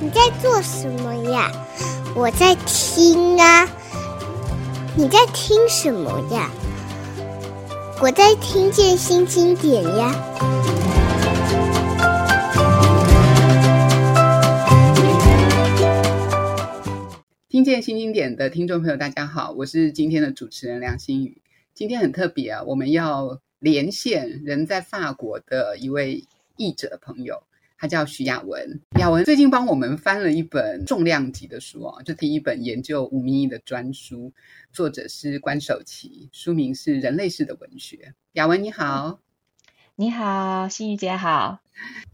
你在做什么呀？我在听啊。你在听什么呀？我在听见新经典呀。听见新经典的听众朋友，大家好，我是今天的主持人梁新宇。今天很特别啊，我们要连线人在法国的一位译者朋友。他叫徐雅文，雅文最近帮我们翻了一本重量级的书哦，就第一本研究吴明义的专书，作者是关守琪，书名是《人类式的文学》。雅文你好，你好，心怡姐好。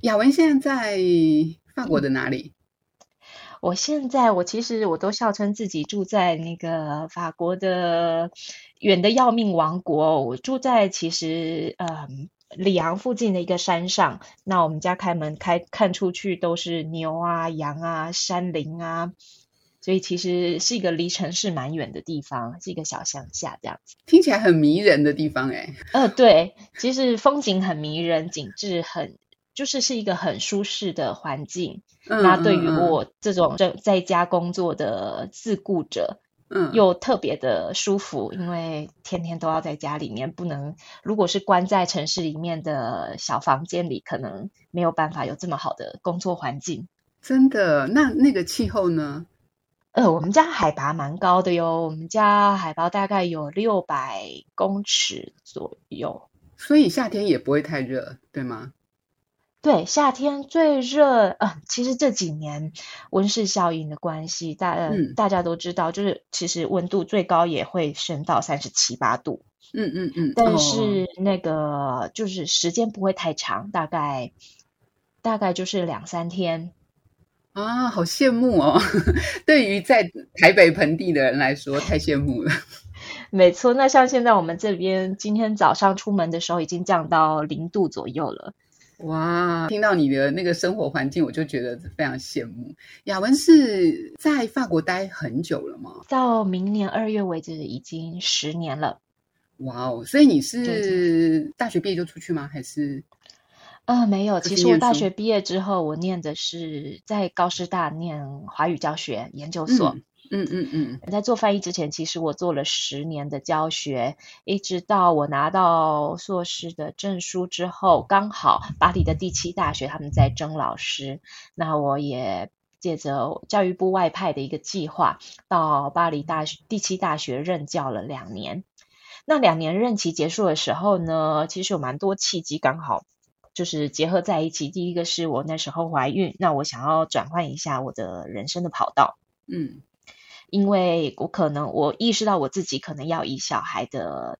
雅文现在在法国的哪里？我现在我其实我都笑称自己住在那个法国的远的要命王国，我住在其实嗯。里昂附近的一个山上，那我们家开门开看出去都是牛啊、羊啊、山林啊，所以其实是一个离城市蛮远的地方，是一个小乡下这样子。听起来很迷人的地方哎。呃，对，其实风景很迷人，景致很，就是是一个很舒适的环境。嗯，那对于我这种在在家工作的自雇者。嗯，又特别的舒服，因为天天都要在家里面，不能，如果是关在城市里面的小房间里，可能没有办法有这么好的工作环境。真的？那那个气候呢？呃，我们家海拔蛮高的哟，我们家海拔大概有六百公尺左右，所以夏天也不会太热，对吗？对，夏天最热，呃，其实这几年温室效应的关系，大、呃嗯、大家都知道，就是其实温度最高也会升到三十七八度。嗯嗯嗯。但是那个就是时间不会太长，大概大概就是两三天。啊，好羡慕哦！对于在台北盆地的人来说，太羡慕了。没错，那像现在我们这边，今天早上出门的时候已经降到零度左右了。哇，听到你的那个生活环境，我就觉得非常羡慕。雅文是在法国待很久了吗？到明年二月为止，已经十年了。哇哦，所以你是大学毕业就出去吗？还是？呃，没有。其实我大学毕业之后，我念的是在高师大念华语教学研究所。嗯嗯嗯嗯，在做翻译之前，其实我做了十年的教学，一直到我拿到硕士的证书之后，刚好巴黎的第七大学他们在征老师，那我也借着教育部外派的一个计划，到巴黎大学第七大学任教了两年。那两年任期结束的时候呢，其实有蛮多契机，刚好就是结合在一起。第一个是我那时候怀孕，那我想要转换一下我的人生的跑道，嗯。因为我可能我意识到我自己可能要以小孩的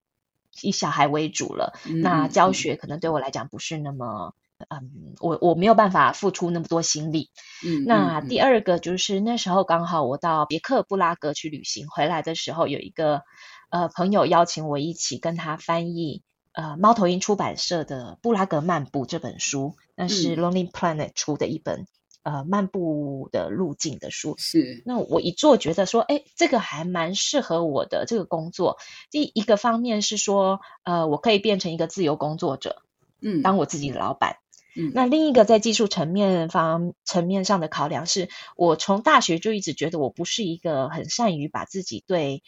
以小孩为主了，嗯、那教学可能对我来讲不是那么嗯，我我没有办法付出那么多心力。嗯，那第二个就是那时候刚好我到别克布拉格去旅行，回来的时候有一个呃朋友邀请我一起跟他翻译呃猫头鹰出版社的《布拉格漫步》这本书，那是 Lonely Planet 出的一本。呃，漫步的路径的书是。那我一做觉得说，哎，这个还蛮适合我的这个工作。第一个方面是说，呃，我可以变成一个自由工作者，嗯，当我自己的老板。嗯，那另一个在技术层面方层面上的考量是，我从大学就一直觉得我不是一个很善于把自己对。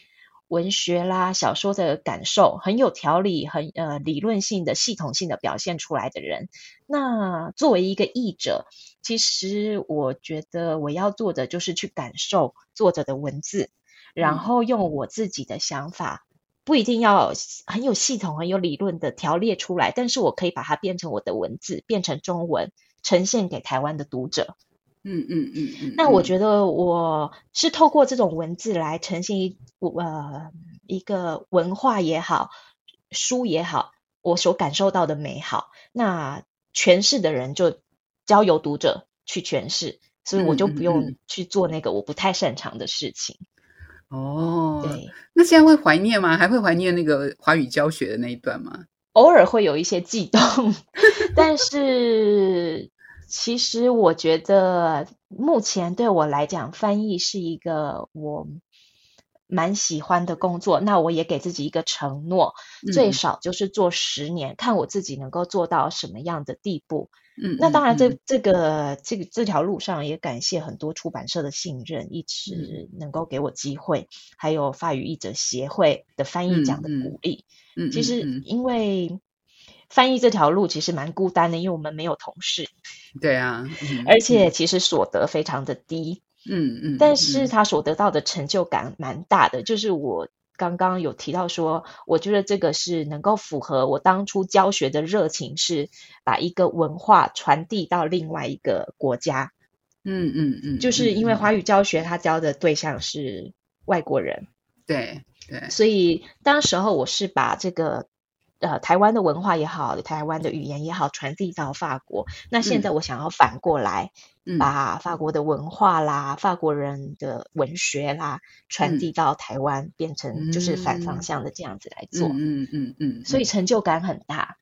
文学啦，小说的感受很有条理，很呃理论性的、系统性的表现出来的人。那作为一个译者，其实我觉得我要做的就是去感受作者的文字，然后用我自己的想法，不一定要很有系统、很有理论的条列出来，但是我可以把它变成我的文字，变成中文，呈现给台湾的读者。嗯嗯嗯嗯，那我觉得我是透过这种文字来呈现一呃一个文化也好，书也好，我所感受到的美好。那诠释的人就交由读者去诠释，所以我就不用去做那个我不太擅长的事情。哦，对，那现在会怀念吗？还会怀念那个华语教学的那一段吗？偶尔会有一些悸动，但是。其实我觉得，目前对我来讲，翻译是一个我蛮喜欢的工作。那我也给自己一个承诺，最少就是做十年，嗯，看我自己能够做到什么样的地步。嗯，那当然这，这、嗯、这个这个这条路上也感谢很多出版社的信任，一直能够给我机会，嗯、还有法语译者协会的翻译奖的鼓励。嗯，其实因为翻译这条路其实蛮孤单的，因为我们没有同事。对啊，嗯、而且其实所得非常的低。嗯嗯，但是他所得到的成就感蛮大的，就是我。刚刚有提到说，我觉得这个是能够符合我当初教学的热情，是把一个文化传递到另外一个国家。嗯嗯嗯，就是因为华语教学，他教的对象是外国人。对对，所以当时候我是把这个。呃，台湾的文化也好，台湾的语言也好，传递到法国。那现在我想要反过来，嗯、把法国的文化啦、嗯、法国人的文学啦，传递到台湾，嗯、变成就是反方向的这样子来做。嗯嗯嗯，所以成就感很大。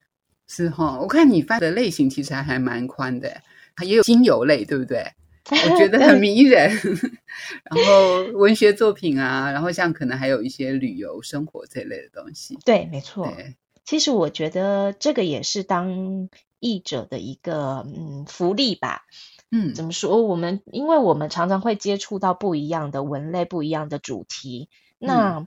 是哈，我看你发的类型其实还还蛮宽的，也有精油类，对不对？我觉得很迷人。然后文学作品啊，然后像可能还有一些旅游、生活这类的东西。对，没错。其实我觉得这个也是当译者的一个嗯福利吧，嗯，怎么说？我们因为我们常常会接触到不一样的文类、不一样的主题，那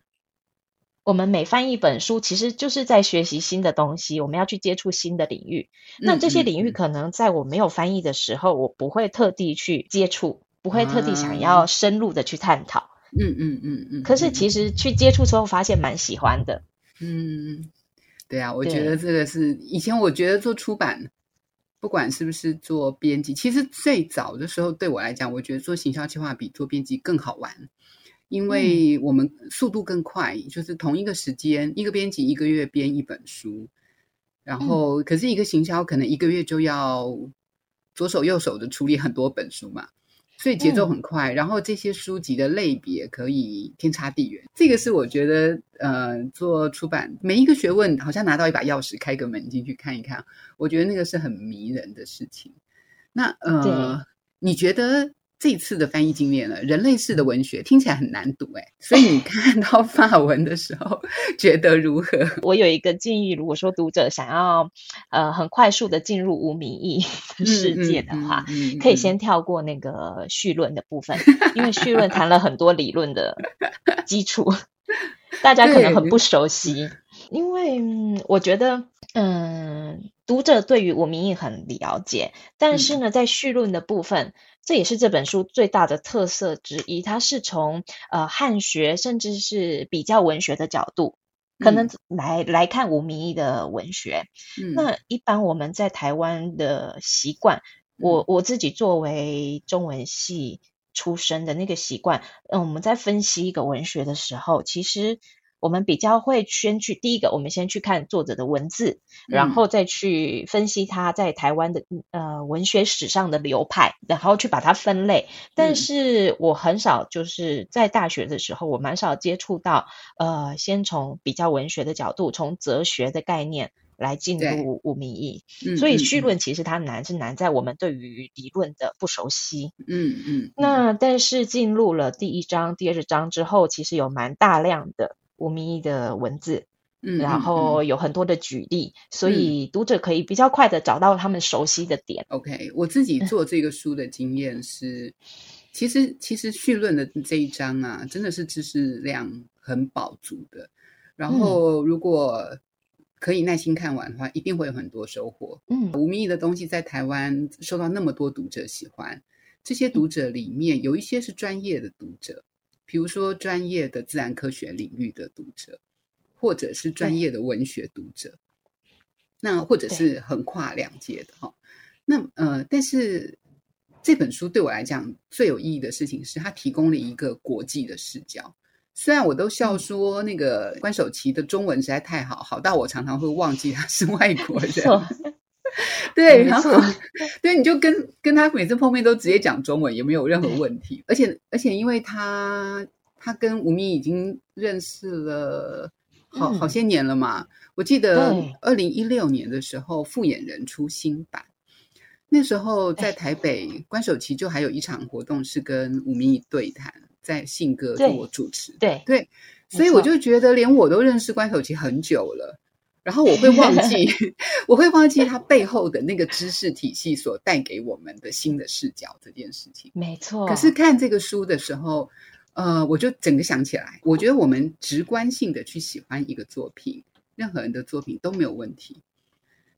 我们每翻一本书，其实就是在学习新的东西，我们要去接触新的领域。那这些领域可能在我没有翻译的时候，我不会特地去接触，不会特地想要深入的去探讨。嗯嗯嗯嗯。可是其实去接触之后，发现蛮喜欢的。嗯。对啊，我觉得这个是以前我觉得做出版，不管是不是做编辑，其实最早的时候对我来讲，我觉得做行销计划比做编辑更好玩，因为我们速度更快，嗯、就是同一个时间，一个编辑一个月编一本书，然后可是一个行销可能一个月就要左手右手的处理很多本书嘛。所以节奏很快，嗯，然后这些书籍的类别可以天差地远。这个是我觉得，呃，做出版每一个学问好像拿到一把钥匙，开个门进去看一看，我觉得那个是很迷人的事情。那呃，你觉得？这次的翻译经验了，人类式的文学听起来很难读哎，所以你看到法文的时候觉得如何？我有一个建议，如果说读者想要呃很快速的进入无名义世界的话，嗯嗯嗯、可以先跳过那个绪论的部分，因为绪论谈了很多理论的基础，大家可能很不熟悉。因为、嗯、我觉得，嗯，读者对于吴明义很了解，但是呢，在绪论的部分，这也是这本书最大的特色之一。它是从呃汉学，甚至是比较文学的角度，可能来来看吴明义的文学。嗯、那一般我们在台湾的习惯，我我自己作为中文系出身的那个习惯，嗯，我们在分析一个文学的时候，其实。我们比较会先去第一个，我们先去看作者的文字，然后再去分析他在台湾的呃文学史上的流派，然后去把它分类。但是我很少就是在大学的时候，我蛮少接触到呃，先从比较文学的角度，从哲学的概念来进入五名义。所以绪论其实它难是难在我们对于理论的不熟悉。嗯嗯。那但是进入了第一章、第二章之后，其实有蛮大量的。无名义的文字，嗯，然后有很多的举例，嗯，所以读者可以比较快的找到他们熟悉的点。OK，我自己做这个书的经验是，嗯，其实其实绪论的这一章啊，真的是知识量很饱足的。然后如果可以耐心看完的话，一定会有很多收获。嗯，吴明义的东西在台湾受到那么多读者喜欢，这些读者里面有一些是专业的读者。比如说，专业的自然科学领域的读者，或者是专业的文学读者，那或者是横跨两界的哈。那呃，但是这本书对我来讲最有意义的事情是，它提供了一个国际的视角。虽然我都笑说那个关守琪的中文实在太好，好到我常常会忘记他是外国人。对，然后 对，你就跟跟他每次碰面都直接讲中文，也没有任何问题。而且而且，因为他他跟吴明已经认识了好好些年了嘛。嗯、我记得二零一六年的时候，复眼人出新版，那时候在台北关守琪就还有一场活动是跟吴明对谈，在信鸽做主持。对对，所以我就觉得连我都认识关守琪很久了。然后我会忘记，我会忘记它背后的那个知识体系所带给我们的新的视角这件事情。没错。可是看这个书的时候，呃，我就整个想起来，我觉得我们直观性的去喜欢一个作品，任何人的作品都没有问题。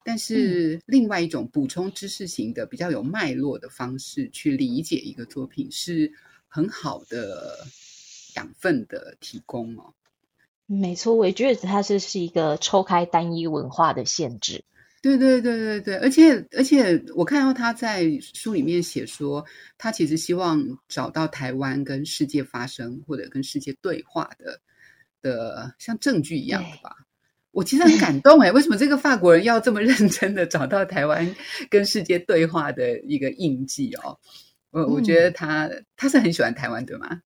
但是另外一种补充知识型的、比较有脉络的方式去理解一个作品，是很好的养分的提供哦。没错，我也觉得它是是一个抽开单一文化的限制。对对对对对，而且而且我看到他在书里面写说，他其实希望找到台湾跟世界发生或者跟世界对话的的像证据一样的吧。我其实很感动哎，为什么这个法国人要这么认真的找到台湾跟世界对话的一个印记哦？我我觉得他、嗯、他是很喜欢台湾对吗？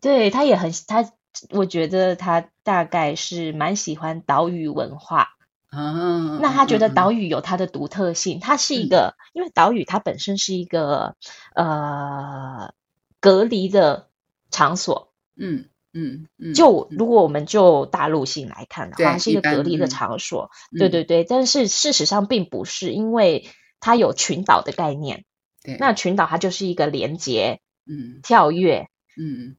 对，他也很他，我觉得他大概是蛮喜欢岛屿文化啊。那他觉得岛屿有它的独特性，它是一个，嗯、因为岛屿它本身是一个呃隔离的场所，嗯。嗯，嗯，就如果我们就大陆性来看的话，是一个隔离的场所，嗯，对对对。但是事实上并不是，因为它有群岛的概念。对，那群岛它就是一个连接，嗯，跳跃，嗯，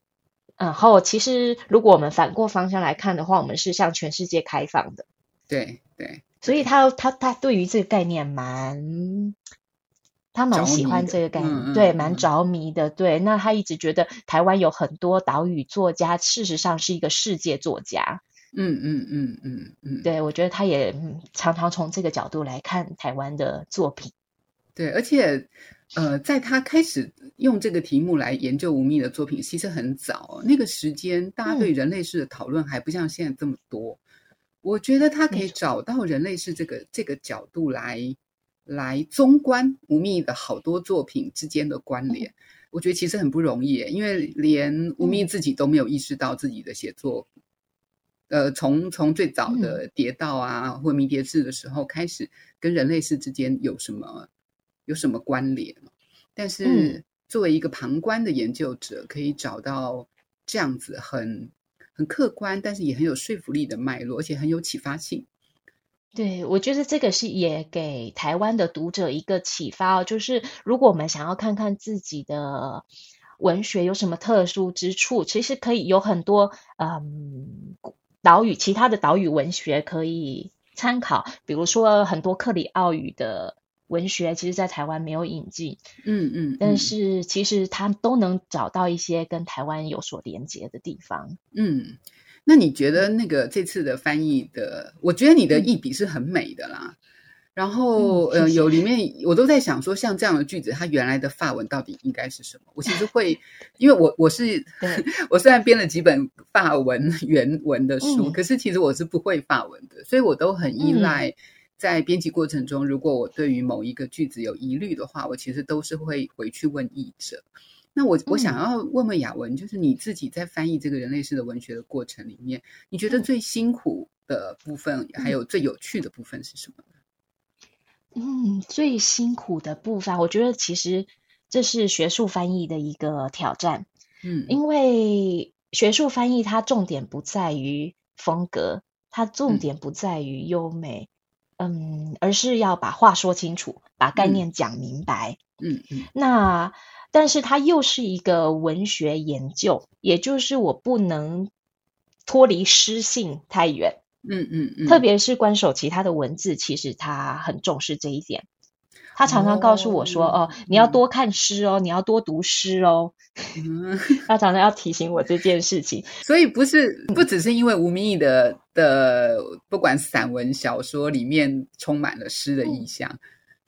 然后其实如果我们反过方向来看的话，我们是向全世界开放的。对对，所以他他他对于这个概念蛮。他蛮喜欢这个概念，嗯、对，蛮着迷的。对，那他一直觉得台湾有很多岛屿作家，事实上是一个世界作家。嗯嗯嗯嗯嗯，对，我觉得他也常常从这个角度来看台湾的作品。对，而且呃，在他开始用这个题目来研究吴宓的作品，其实很早，那个时间大家对人类世的讨论还不像现在这么多。嗯、我觉得他可以找到人类世这个这个角度来。来综观吴宓的好多作品之间的关联，嗯，我觉得其实很不容易，因为连吴宓自己都没有意识到自己的写作，嗯、呃，从从最早的《蝶道》啊，嗯、或《迷迭志》的时候开始，跟人类世之间有什么有什么关联？但是作为一个旁观的研究者，可以找到这样子很很客观，但是也很有说服力的脉络，而且很有启发性。对，我觉得这个是也给台湾的读者一个启发哦，就是如果我们想要看看自己的文学有什么特殊之处，其实可以有很多嗯岛屿其他的岛屿文学可以参考，比如说很多克里奥语的文学，其实在台湾没有引进，嗯嗯，嗯，但是其实他都能找到一些跟台湾有所连接的地方，嗯。那你觉得那个这次的翻译的，我觉得你的译笔是很美的啦。然后，呃，有里面我都在想说，像这样的句子，它原来的法文到底应该是什么？我其实会，因为我我是我虽然编了几本法文原文的书，可是其实我是不会法文的，所以我都很依赖在编辑过程中，如果我对于某一个句子有疑虑的话，我其实都是会回去问译者。那我我想要问问雅文，就是你自己在翻译这个人类式的文学的过程里面，你觉得最辛苦的部分，还有最有趣的部分是什么？嗯，最辛苦的部分，我觉得其实这是学术翻译的一个挑战。嗯，因为学术翻译它重点不在于风格，它重点不在于优美，嗯，嗯，而是要把话说清楚，把概念讲明白。嗯嗯，那。但是它又是一个文学研究，也就是我不能脱离诗性太远。嗯嗯嗯。特别是关守其他的文字，其实他很重视这一点。他常常告诉我说：“哦，哦你要多看诗哦，嗯、你要多读诗哦。嗯” 他常常要提醒我这件事情。所以不是不只是因为吴宓的的不管散文小说里面充满了诗的意象。嗯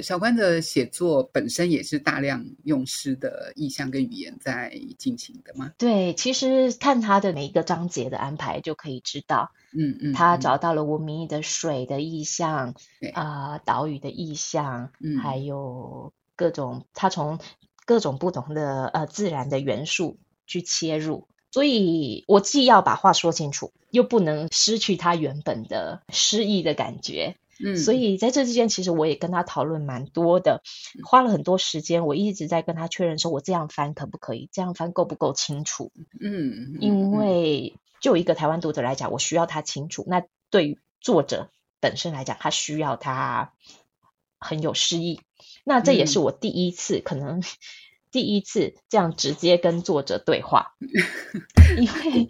小关的写作本身也是大量用诗的意象跟语言在进行的吗？对，其实看他的每一个章节的安排就可以知道，嗯嗯，他找到了吴宓的水的意象，啊、呃，岛屿的意象，嗯，还有各种他从各种不同的呃自然的元素去切入，所以我既要把话说清楚，又不能失去他原本的诗意的感觉。嗯，所以在这之间，其实我也跟他讨论蛮多的，花了很多时间。我一直在跟他确认说，我这样翻可不可以？这样翻够不够清楚？嗯，因为就一个台湾读者来讲，我需要他清楚。那对于作者本身来讲，他需要他很有诗意。那这也是我第一次，嗯、可能 第一次这样直接跟作者对话，因为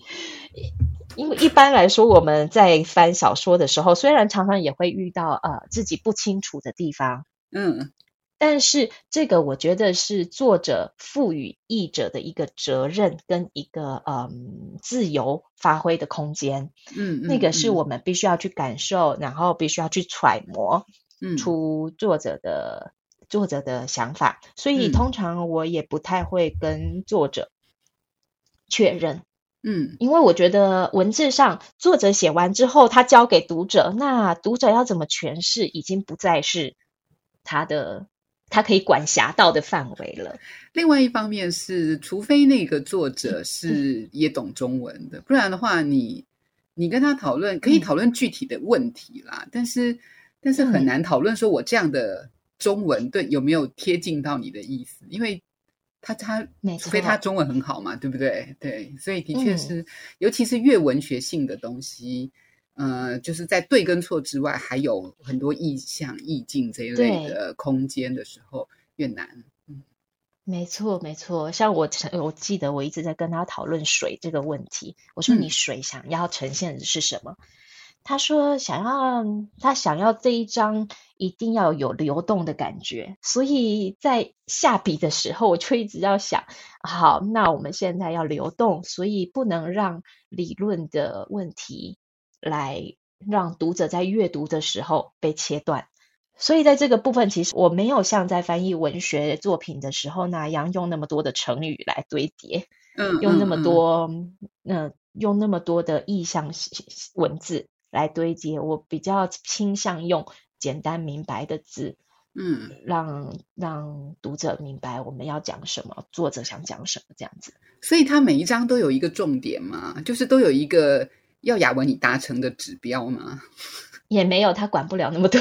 因为一般来说我们在翻小说的时候，虽然常常也会遇到呃自己不清楚的地方，嗯。但是这个我觉得是作者赋予译者的一个责任跟一个嗯自由发挥的空间，嗯，那个是我们必须要去感受，嗯、然后必须要去揣摩出作者的、嗯、作者的想法，所以通常我也不太会跟作者确认，嗯，因为我觉得文字上作者写完之后，他交给读者，那读者要怎么诠释，已经不再是他的。他可以管辖到的范围了。另外一方面是，除非那个作者是也懂中文的，不然的话你，你你跟他讨论可以讨论具体的问题啦，嗯、但是但是很难讨论说我这样的中文对有没有贴近到你的意思，因为他他除非他中文很好嘛，对不对？对，所以的确是，嗯、尤其是越文学性的东西。呃，就是在对跟错之外，还有很多意象、意境这一类的空间的时候，越难。嗯，没错，没错。像我，我记得我一直在跟他讨论水这个问题。我说：“你水想要呈现的是什么？”嗯、他说：“想要他想要这一章一定要有流动的感觉。”所以在下笔的时候，我就一直要想：好，那我们现在要流动，所以不能让理论的问题。来让读者在阅读的时候被切断，所以在这个部分，其实我没有像在翻译文学作品的时候那样用那么多的成语来堆叠，嗯，用那么多，嗯，呃，用那么多的意象文字来堆叠。我比较倾向用简单明白的字，嗯，让让读者明白我们要讲什么，作者想讲什么这样子。所以它每一章都有一个重点嘛，就是都有一个。要雅文你达成的指标嘛？也没有，他管不了那么多，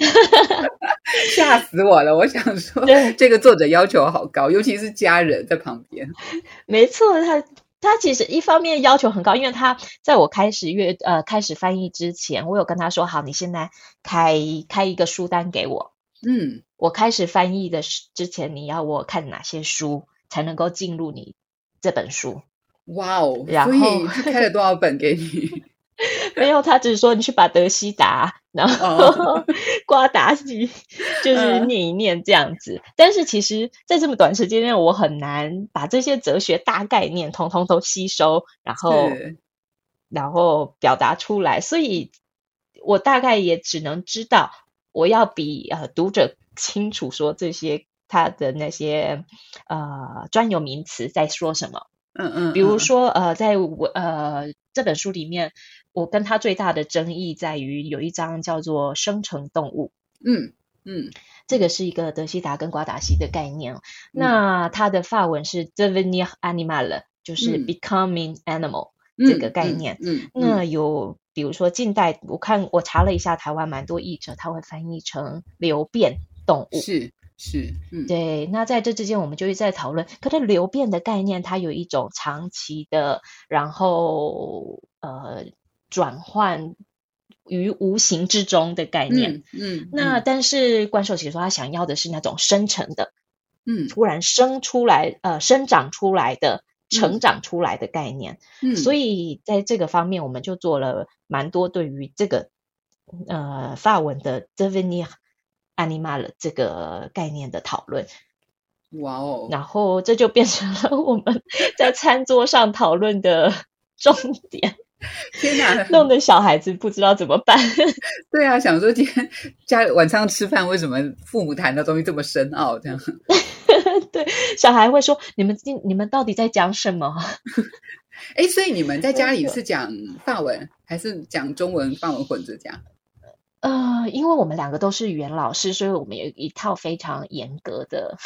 吓死我了！我想说，对这个作者要求好高，尤其是家人在旁边。没错，他他其实一方面要求很高，因为他在我开始阅呃开始翻译之前，我有跟他说好，你现在开开一个书单给我。嗯，我开始翻译的之前，你要我看哪些书才能够进入你这本书？哇哦！然后所以开了多少本给你？没有，他只是说你去把德西达，然后 瓜达西，就是念一念这样子。嗯、但是其实，在这么短时间内，我很难把这些哲学大概念通通都吸收，然后然后表达出来。所以我大概也只能知道，我要比呃读者清楚说这些他的那些呃专有名词在说什么。嗯嗯，比如说，呃，在我呃这本书里面，我跟他最大的争议在于有一章叫做“生成动物”。嗯嗯，这个是一个德西达跟瓜达西的概念。嗯、那它的法文是 “devenir animal”，就是 “becoming animal”、嗯、这个概念。嗯，嗯嗯那有比如说近代，我看我查了一下，台湾蛮多译者他会翻译成“流变动物”。是。是，嗯，对。那在这之间，我们就一直在讨论。可是流变的概念，它有一种长期的，然后呃转换于无形之中的概念。嗯，嗯那但是关寿喜说，他想要的是那种生成的，嗯，突然生出来，呃，生长出来的，成长出来的概念。嗯，所以在这个方面，我们就做了蛮多对于这个呃法文的 devenir animal 这个概念的讨论，哇哦！然后这就变成了我们 在餐桌上讨论的重点。天哪，弄得小孩子不知道怎么办。对啊，想说今天家晚上吃饭，为什么父母谈的东西这么深奥？这样，对，小孩会说：“你们今你们到底在讲什么？” 哎，所以你们在家里是讲法文，还是讲中文、法文混着讲？呃，因为我们两个都是语言老师，所以我们有一套非常严格的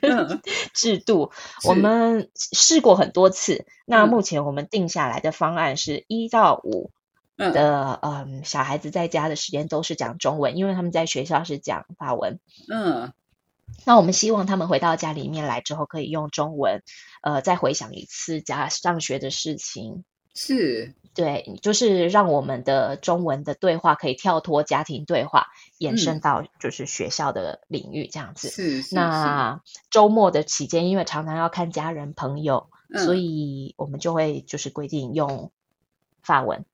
制度。我们试过很多次，那目前我们定下来的方案是一到五的，嗯，嗯，小孩子在家的时间都是讲中文，因为他们在学校是讲法文。嗯，那我们希望他们回到家里面来之后，可以用中文，呃，再回想一次家上学的事情。是，对，就是让我们的中文的对话可以跳脱家庭对话，延伸到就是学校的领域这样子。是，是，那周末的期间，因为常常要看家人朋友，嗯，所以我们就会就是规定用法文。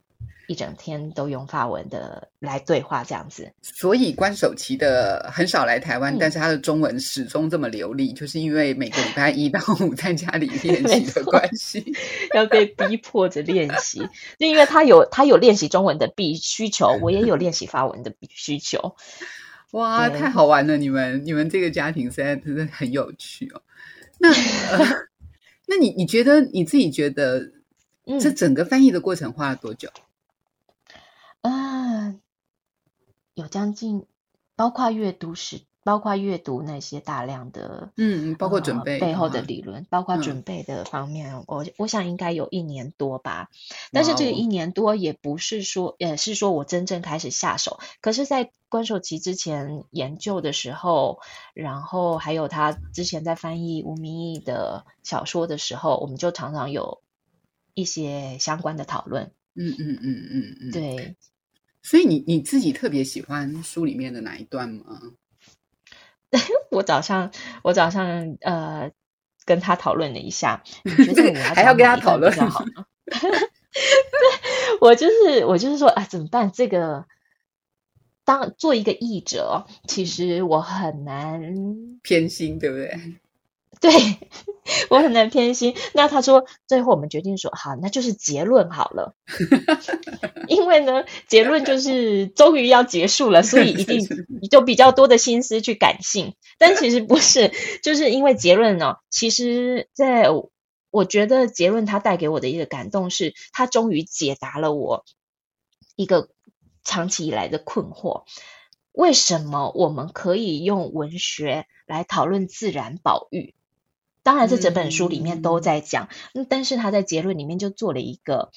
一整天都用法文的来对话这样子，所以关守琪的很少来台湾，嗯，但是他的中文始终这么流利，就是因为每个礼拜一到五 在家里练习的关系，要被逼迫着练习。就因为他有他有练习中文的必需求，我也有练习法文的必需求。哇，太好玩了！你们你们这个家庭现在真的很有趣哦。那呃，那你你觉得你自己觉得，这整个翻译的过程花了多久？嗯啊，有将近，包括阅读时，包括阅读那些大量的，嗯，包括准备、呃、背后的理论，包括准备的方面，嗯、我我想应该有一年多吧。但是这个一年多也不是说，也是说我真正开始下手。可是，在关守琪之前研究的时候，然后还有他之前在翻译吴明义的小说的时候，我们就常常有一些相关的讨论。嗯嗯嗯嗯嗯，对。所以你你自己特别喜欢书里面的哪一段吗？我早上我早上呃跟他讨论了一下，你觉得我要 还要跟他讨论好吗？对，我就是我就是说啊，怎么办？这个当做一个译者，其实我很难偏心，对不对？对，我很难偏心。那他说，最后我们决定说，好，那就是结论好了。因为呢，结论就是终于要结束了，所以一定 就比较多的心思去感性。但其实不是，就是因为结论呢，其实在我觉得结论它带给我的一个感动是，它终于解答了我一个长期以来的困惑：为什么我们可以用文学来讨论自然保育？当然，这整本书里面都在讲，嗯，但是他在结论里面就做了一个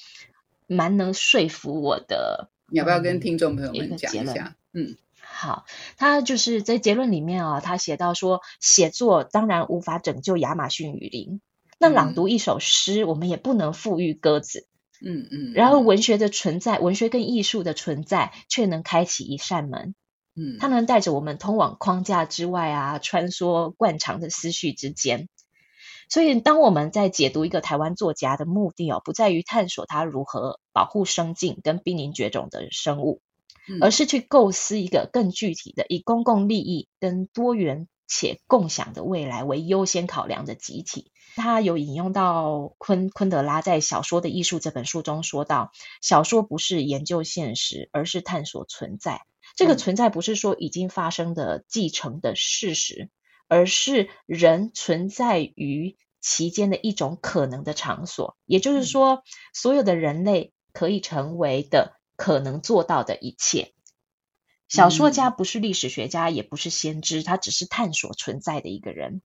蛮能说服我的。你要不要跟听众朋友们讲一下？嗯，好，他就是在结论里面啊，他写到说，写作当然无法拯救亚马逊雨林，那朗读一首诗，我们也不能赋予鸽子。嗯嗯，然后文学的存在，文学跟艺术的存在，却能开启一扇门。嗯，它能带着我们通往框架之外啊，穿梭惯常的思绪之间。所以，当我们在解读一个台湾作家的目的哦，不在于探索他如何保护生境跟濒临绝种的生物，而是去构思一个更具体的以公共利益跟多元且共享的未来为优先考量的集体。他有引用到昆昆德拉在《小说的艺术》这本书中说到：“小说不是研究现实，而是探索存在。这个存在不是说已经发生的继承的事实。”而是人存在于其间的一种可能的场所，也就是说，所有的人类可以成为的、可能做到的一切。小说家不是历史学家，也不是先知，他只是探索存在的一个人。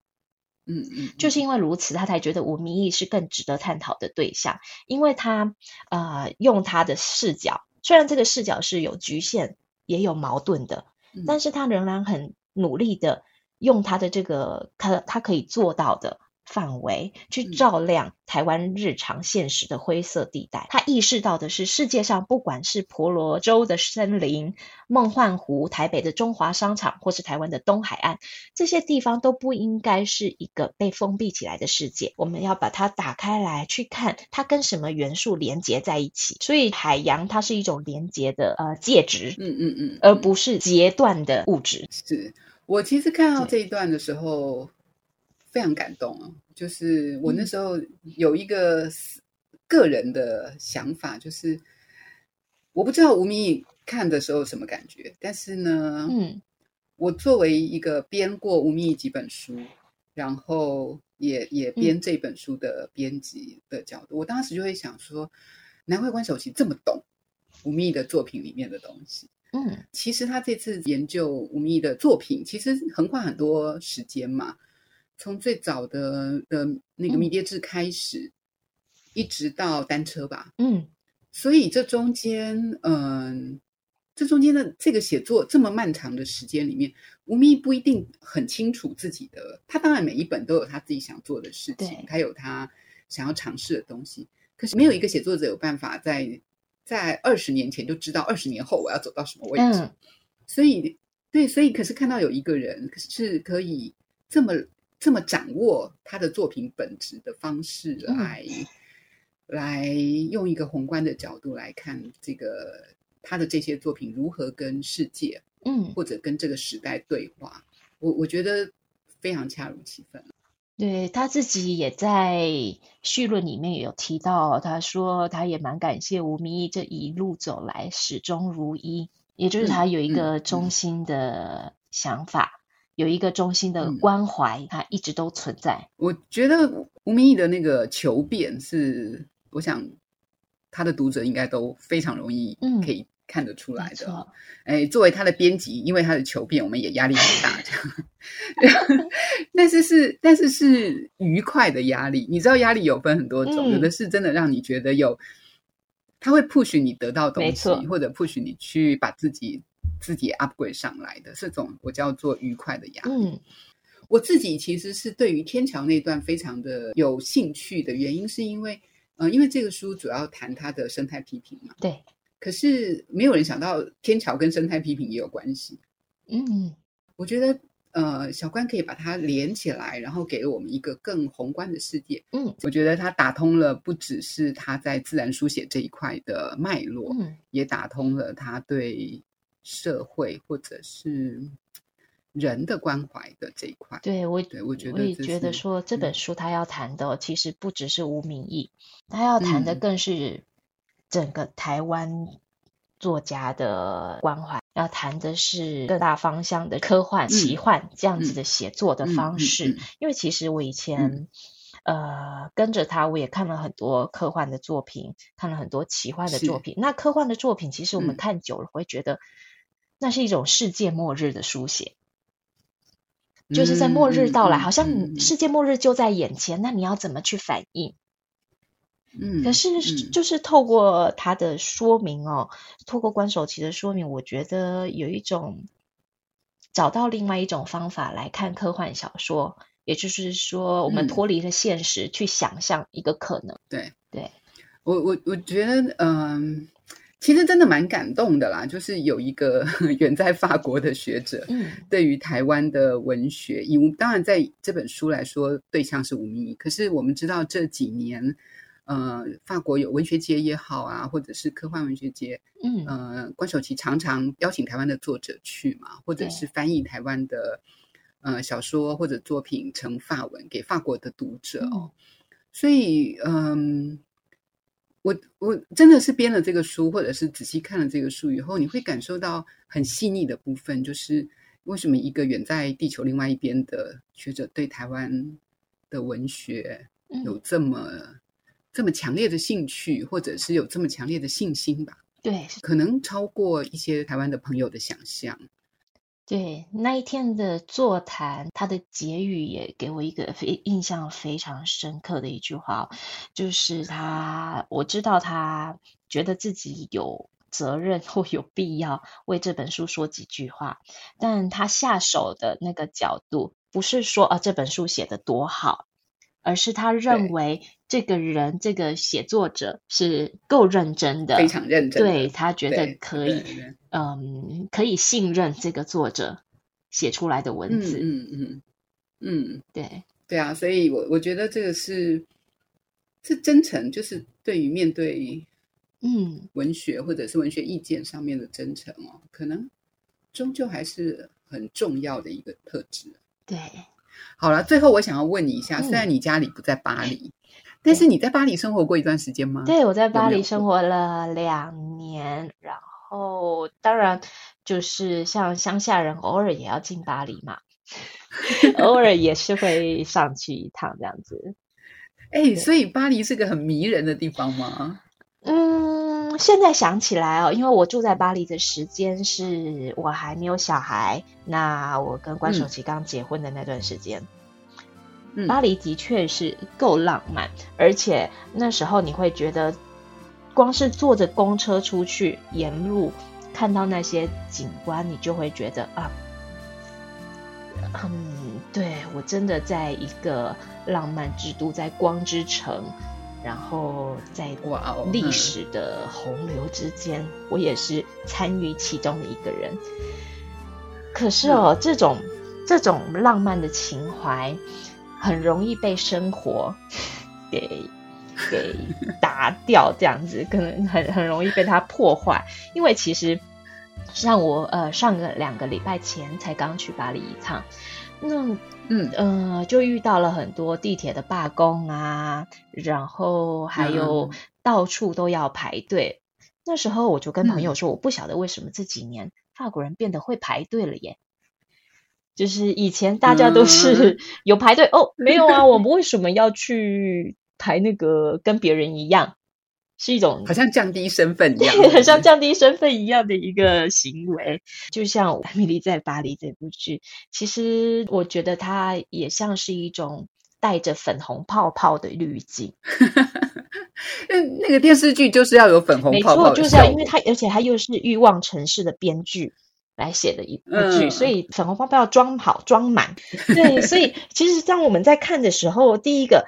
嗯嗯，就是因为如此，他才觉得吴明义是更值得探讨的对象，因为他呃用他的视角，虽然这个视角是有局限也有矛盾的，但是他仍然很努力的。用他的这个，他他可以做到的范围去照亮台湾日常现实的灰色地带。他意识到的是，世界上不管是婆罗洲的森林、梦幻湖、台北的中华商场，或是台湾的东海岸，这些地方都不应该是一个被封闭起来的世界。我们要把它打开来，去看它跟什么元素连接在一起。所以，海洋它是一种连接的呃介质，嗯嗯嗯，而不是截断的物质。是。我其实看到这一段的时候非常感动啊，就是我那时候有一个个人的想法，就是我不知道吴明益看的时候什么感觉，但是呢，嗯，我作为一个编过吴明益几本书，然后也也编这本书的编辑的角度，我当时就会想说，难怪关守琪这么懂吴明益的作品里面的东西。嗯，其实他这次研究吴宓的作品，其实横跨很多时间嘛，从最早的的那个《迷迭志》开始，嗯，一直到单车吧。嗯，所以这中间，嗯，这中间的这个写作这么漫长的时间里面，吴宓不一定很清楚自己的。他当然每一本都有他自己想做的事情，他有他想要尝试的东西。可是没有一个写作者有办法在在二十年前就知道二十年后我要走到什么位置。嗯、所以，对，所以可是看到有一个人是可以这么这么掌握他的作品本质的方式来、嗯、来用一个宏观的角度来看这个他的这些作品如何跟世界，嗯，或者跟这个时代对话。我我觉得非常恰如其分。对，他自己也在序论里面有提到，他说他也蛮感谢吴明义这一路走来始终如一，也就是他有一个中心的想法，嗯嗯嗯、有一个中心的关怀，他一直都存在。我觉得吴明义的那个求变是，我想他的读者应该都非常容易可以。看得出来的，错哎，作为他的编辑，因为他的求变，我们也压力很大，这样。但是是，但是是愉快的压力。你知道，压力有分很多种，嗯、有的是真的让你觉得有，他会 push 你得到东西，或者 push 你去把自己自己 upgrade 上来的，这种我叫做愉快的压力。嗯、我自己其实是对于天桥那段非常的有兴趣的原因，是因为，呃，因为这个书主要谈他的生态批评嘛，对。可是没有人想到天桥跟生态批评也有关系。嗯，我觉得呃，小关可以把它连起来，然后给了我们一个更宏观的世界。嗯，我觉得它打通了不只是他在自然书写这一块的脉络，嗯，也打通了他对社会或者是人的关怀的这一块。对我，对我觉得我也觉得说这本书他要谈的其实不只是无名义，他要谈的更是。整个台湾作家的关怀，要谈的是各大方向的科幻、奇幻这样子的写作的方式。因为其实我以前呃跟着他，我也看了很多科幻的作品，看了很多奇幻的作品。那科幻的作品，其实我们看久了会觉得，那是一种世界末日的书写，就是在末日到来，好像世界末日就在眼前，那你要怎么去反应？嗯，可是就是透过他的说明哦，嗯、透过关守琪的说明，我觉得有一种找到另外一种方法来看科幻小说，也就是说，我们脱离了现实，嗯、去想象一个可能。对对，对我我我觉得，嗯，其实真的蛮感动的啦。就是有一个 远在法国的学者，嗯，对于台湾的文学，以当然在这本书来说，对象是吴明仪，可是我们知道这几年。呃，法国有文学节也好啊，或者是科幻文学节，嗯，呃，关守奇常常邀请台湾的作者去嘛，或者是翻译台湾的呃小说或者作品成法文给法国的读者哦。嗯、所以，嗯、呃，我我真的是编了这个书，或者是仔细看了这个书以后，你会感受到很细腻的部分，就是为什么一个远在地球另外一边的学者对台湾的文学有这么、嗯。这么强烈的兴趣，或者是有这么强烈的信心吧？对，可能超过一些台湾的朋友的想象。对，那一天的座谈，他的结语也给我一个非印象非常深刻的一句话，就是他，我知道他觉得自己有责任或有必要为这本书说几句话，但他下手的那个角度，不是说啊这本书写的多好。而是他认为这个人，这个写作者是够认真的，非常认真。对，他觉得可以，嗯，可以信任这个作者写出来的文字。嗯嗯嗯，嗯对对啊，所以我我觉得这个是是真诚，就是对于面对嗯文学或者是文学意见上面的真诚哦，可能终究还是很重要的一个特质。对。好了，最后我想要问你一下，虽然你家里不在巴黎，嗯、但是你在巴黎生活过一段时间吗？对，我在巴黎生活了两年，然后当然就是像乡下人，偶尔也要进巴黎嘛，偶尔也是会上去一趟这样子。哎、欸，所以巴黎是个很迷人的地方吗？嗯，现在想起来哦，因为我住在巴黎的时间是我还没有小孩，那我跟关守琪刚结婚的那段时间，嗯，巴黎的确是够浪漫，而且那时候你会觉得，光是坐着公车出去，沿路看到那些景观，你就会觉得啊，嗯，对，我真的在一个浪漫之都，在光之城。然后在历史的洪流之间，我也是参与其中的一个人。可是哦，这种这种浪漫的情怀，很容易被生活 给给打掉，这样子 可能很很容易被它破坏。因为其实像我呃上个两个礼拜前才刚去巴黎一趟，那嗯呃就遇到了很多地铁的罢工啊，然后还有到处都要排队。嗯、那时候我就跟朋友说，我不晓得为什么这几年法国人变得会排队了耶。就是以前大家都是有排队、嗯、哦，没有啊，我们为什么要去排那个跟别人一样？是一种好像降低身份一样，很像降低身份一样的一个行为。就像《艾蜜莉在巴黎》这部剧，其实我觉得它也像是一种带着粉红泡泡的滤镜。那 那个电视剧就是要有粉红泡泡，没错，就是要，因为它而且它又是欲望城市的编剧。来写的一部剧，嗯、所以粉红泡泡要装好装满。对，所以其实当我们在看的时候，第一个，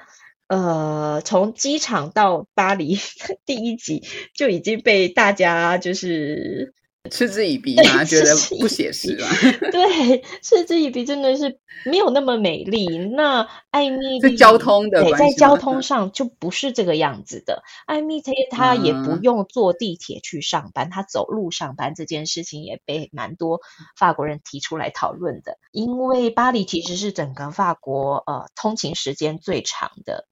呃，从机场到巴黎第一集就已经被大家就是。嗤之以鼻嘛，觉得不写实嘛。对，嗤之以鼻真的是没有那么美丽。那艾蜜莉是交通的，对，在交通上就不是这个样子的。艾蜜莉她也不用坐地铁去上班，她、嗯、走路上班这件事情也被蛮多法国人提出来讨论的。因为巴黎其实是整个法国呃通勤时间最长的。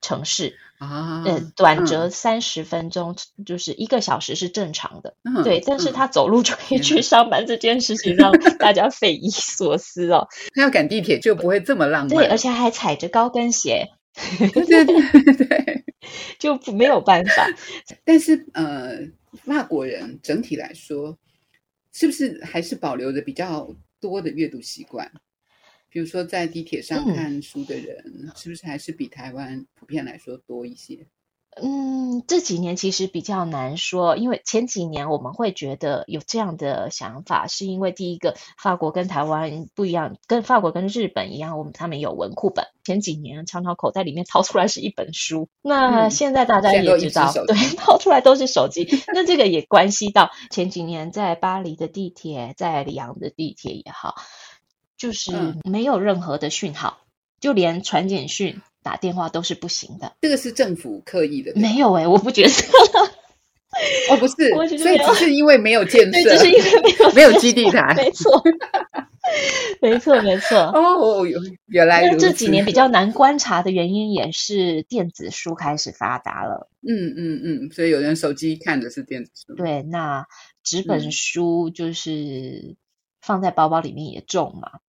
城市啊，呃，短则三十分钟，嗯、就是一个小时是正常的，嗯、对。但是他走路就可以去上班，这件事情让 大家匪夷所思哦。他要赶地铁就不会这么浪漫，对，而且还踩着高跟鞋，对对对对，就没有办法。但是呃，法国人整体来说，是不是还是保留着比较多的阅读习惯？比如说，在地铁上看书的人，嗯、是不是还是比台湾普遍来说多一些？嗯，这几年其实比较难说，因为前几年我们会觉得有这样的想法，是因为第一个，法国跟台湾不一样，跟法国跟日本一样，我们他们有文库本。前几年常常口袋里面掏出来是一本书，那现在大家也知道，嗯、对，掏出来都是手机。那这个也关系到前几年在巴黎的地铁，在里昂的地铁也好。就是没有任何的讯号，嗯、就连传简讯、打电话都是不行的。这个是政府刻意的？没有哎、欸，我不觉得。哦，不是，所以只是因为没有建设，只是因为没有没有基地台。没错，没错，没错。哦，原来这几年比较难观察的原因，也是电子书开始发达了。嗯嗯嗯，所以有人手机看的是电子书。对，那纸本书就是放在包包里面也重嘛。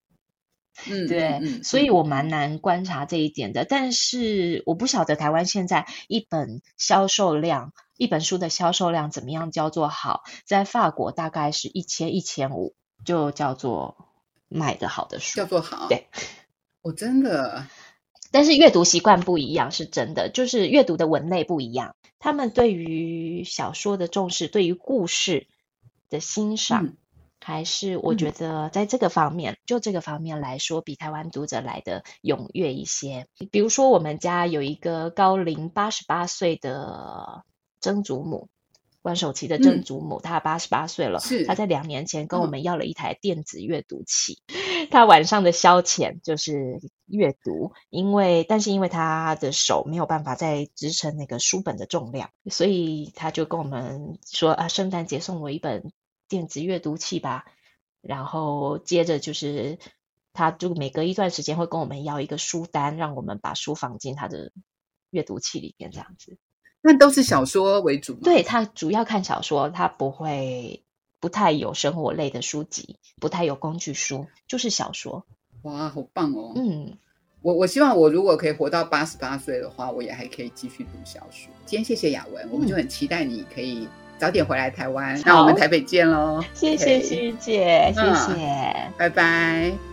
嗯，对，所以我蛮难观察这一点的。但是我不晓得台湾现在一本销售量，一本书的销售量怎么样叫做好？在法国大概是一千一千五，就叫做卖的好的书，叫做好。对，我真的，但是阅读习惯不一样，是真的，就是阅读的文类不一样。他们对于小说的重视，对于故事的欣赏。嗯还是我觉得在这个方面，嗯、就这个方面来说，比台湾读者来的踊跃一些。比如说，我们家有一个高龄八十八岁的曾祖母，关守琪的曾祖母，她八十八岁了。是，她在两年前跟我们要了一台电子阅读器。她、嗯、晚上的消遣就是阅读，因为但是因为她的手没有办法再支撑那个书本的重量，所以她就跟我们说啊，圣诞节送我一本。电子阅读器吧，然后接着就是，他就每隔一段时间会跟我们要一个书单，让我们把书放进他的阅读器里面，这样子。那都是小说为主吗？对，他主要看小说，他不会不太有生活类的书籍，不太有工具书，就是小说。哇，好棒哦！嗯，我我希望我如果可以活到八十八岁的话，我也还可以继续读小说。今天谢谢雅文，我们就很期待你可以。早点回来台湾，那我们台北见喽！谢谢心怡姐，嗯、谢谢，拜拜。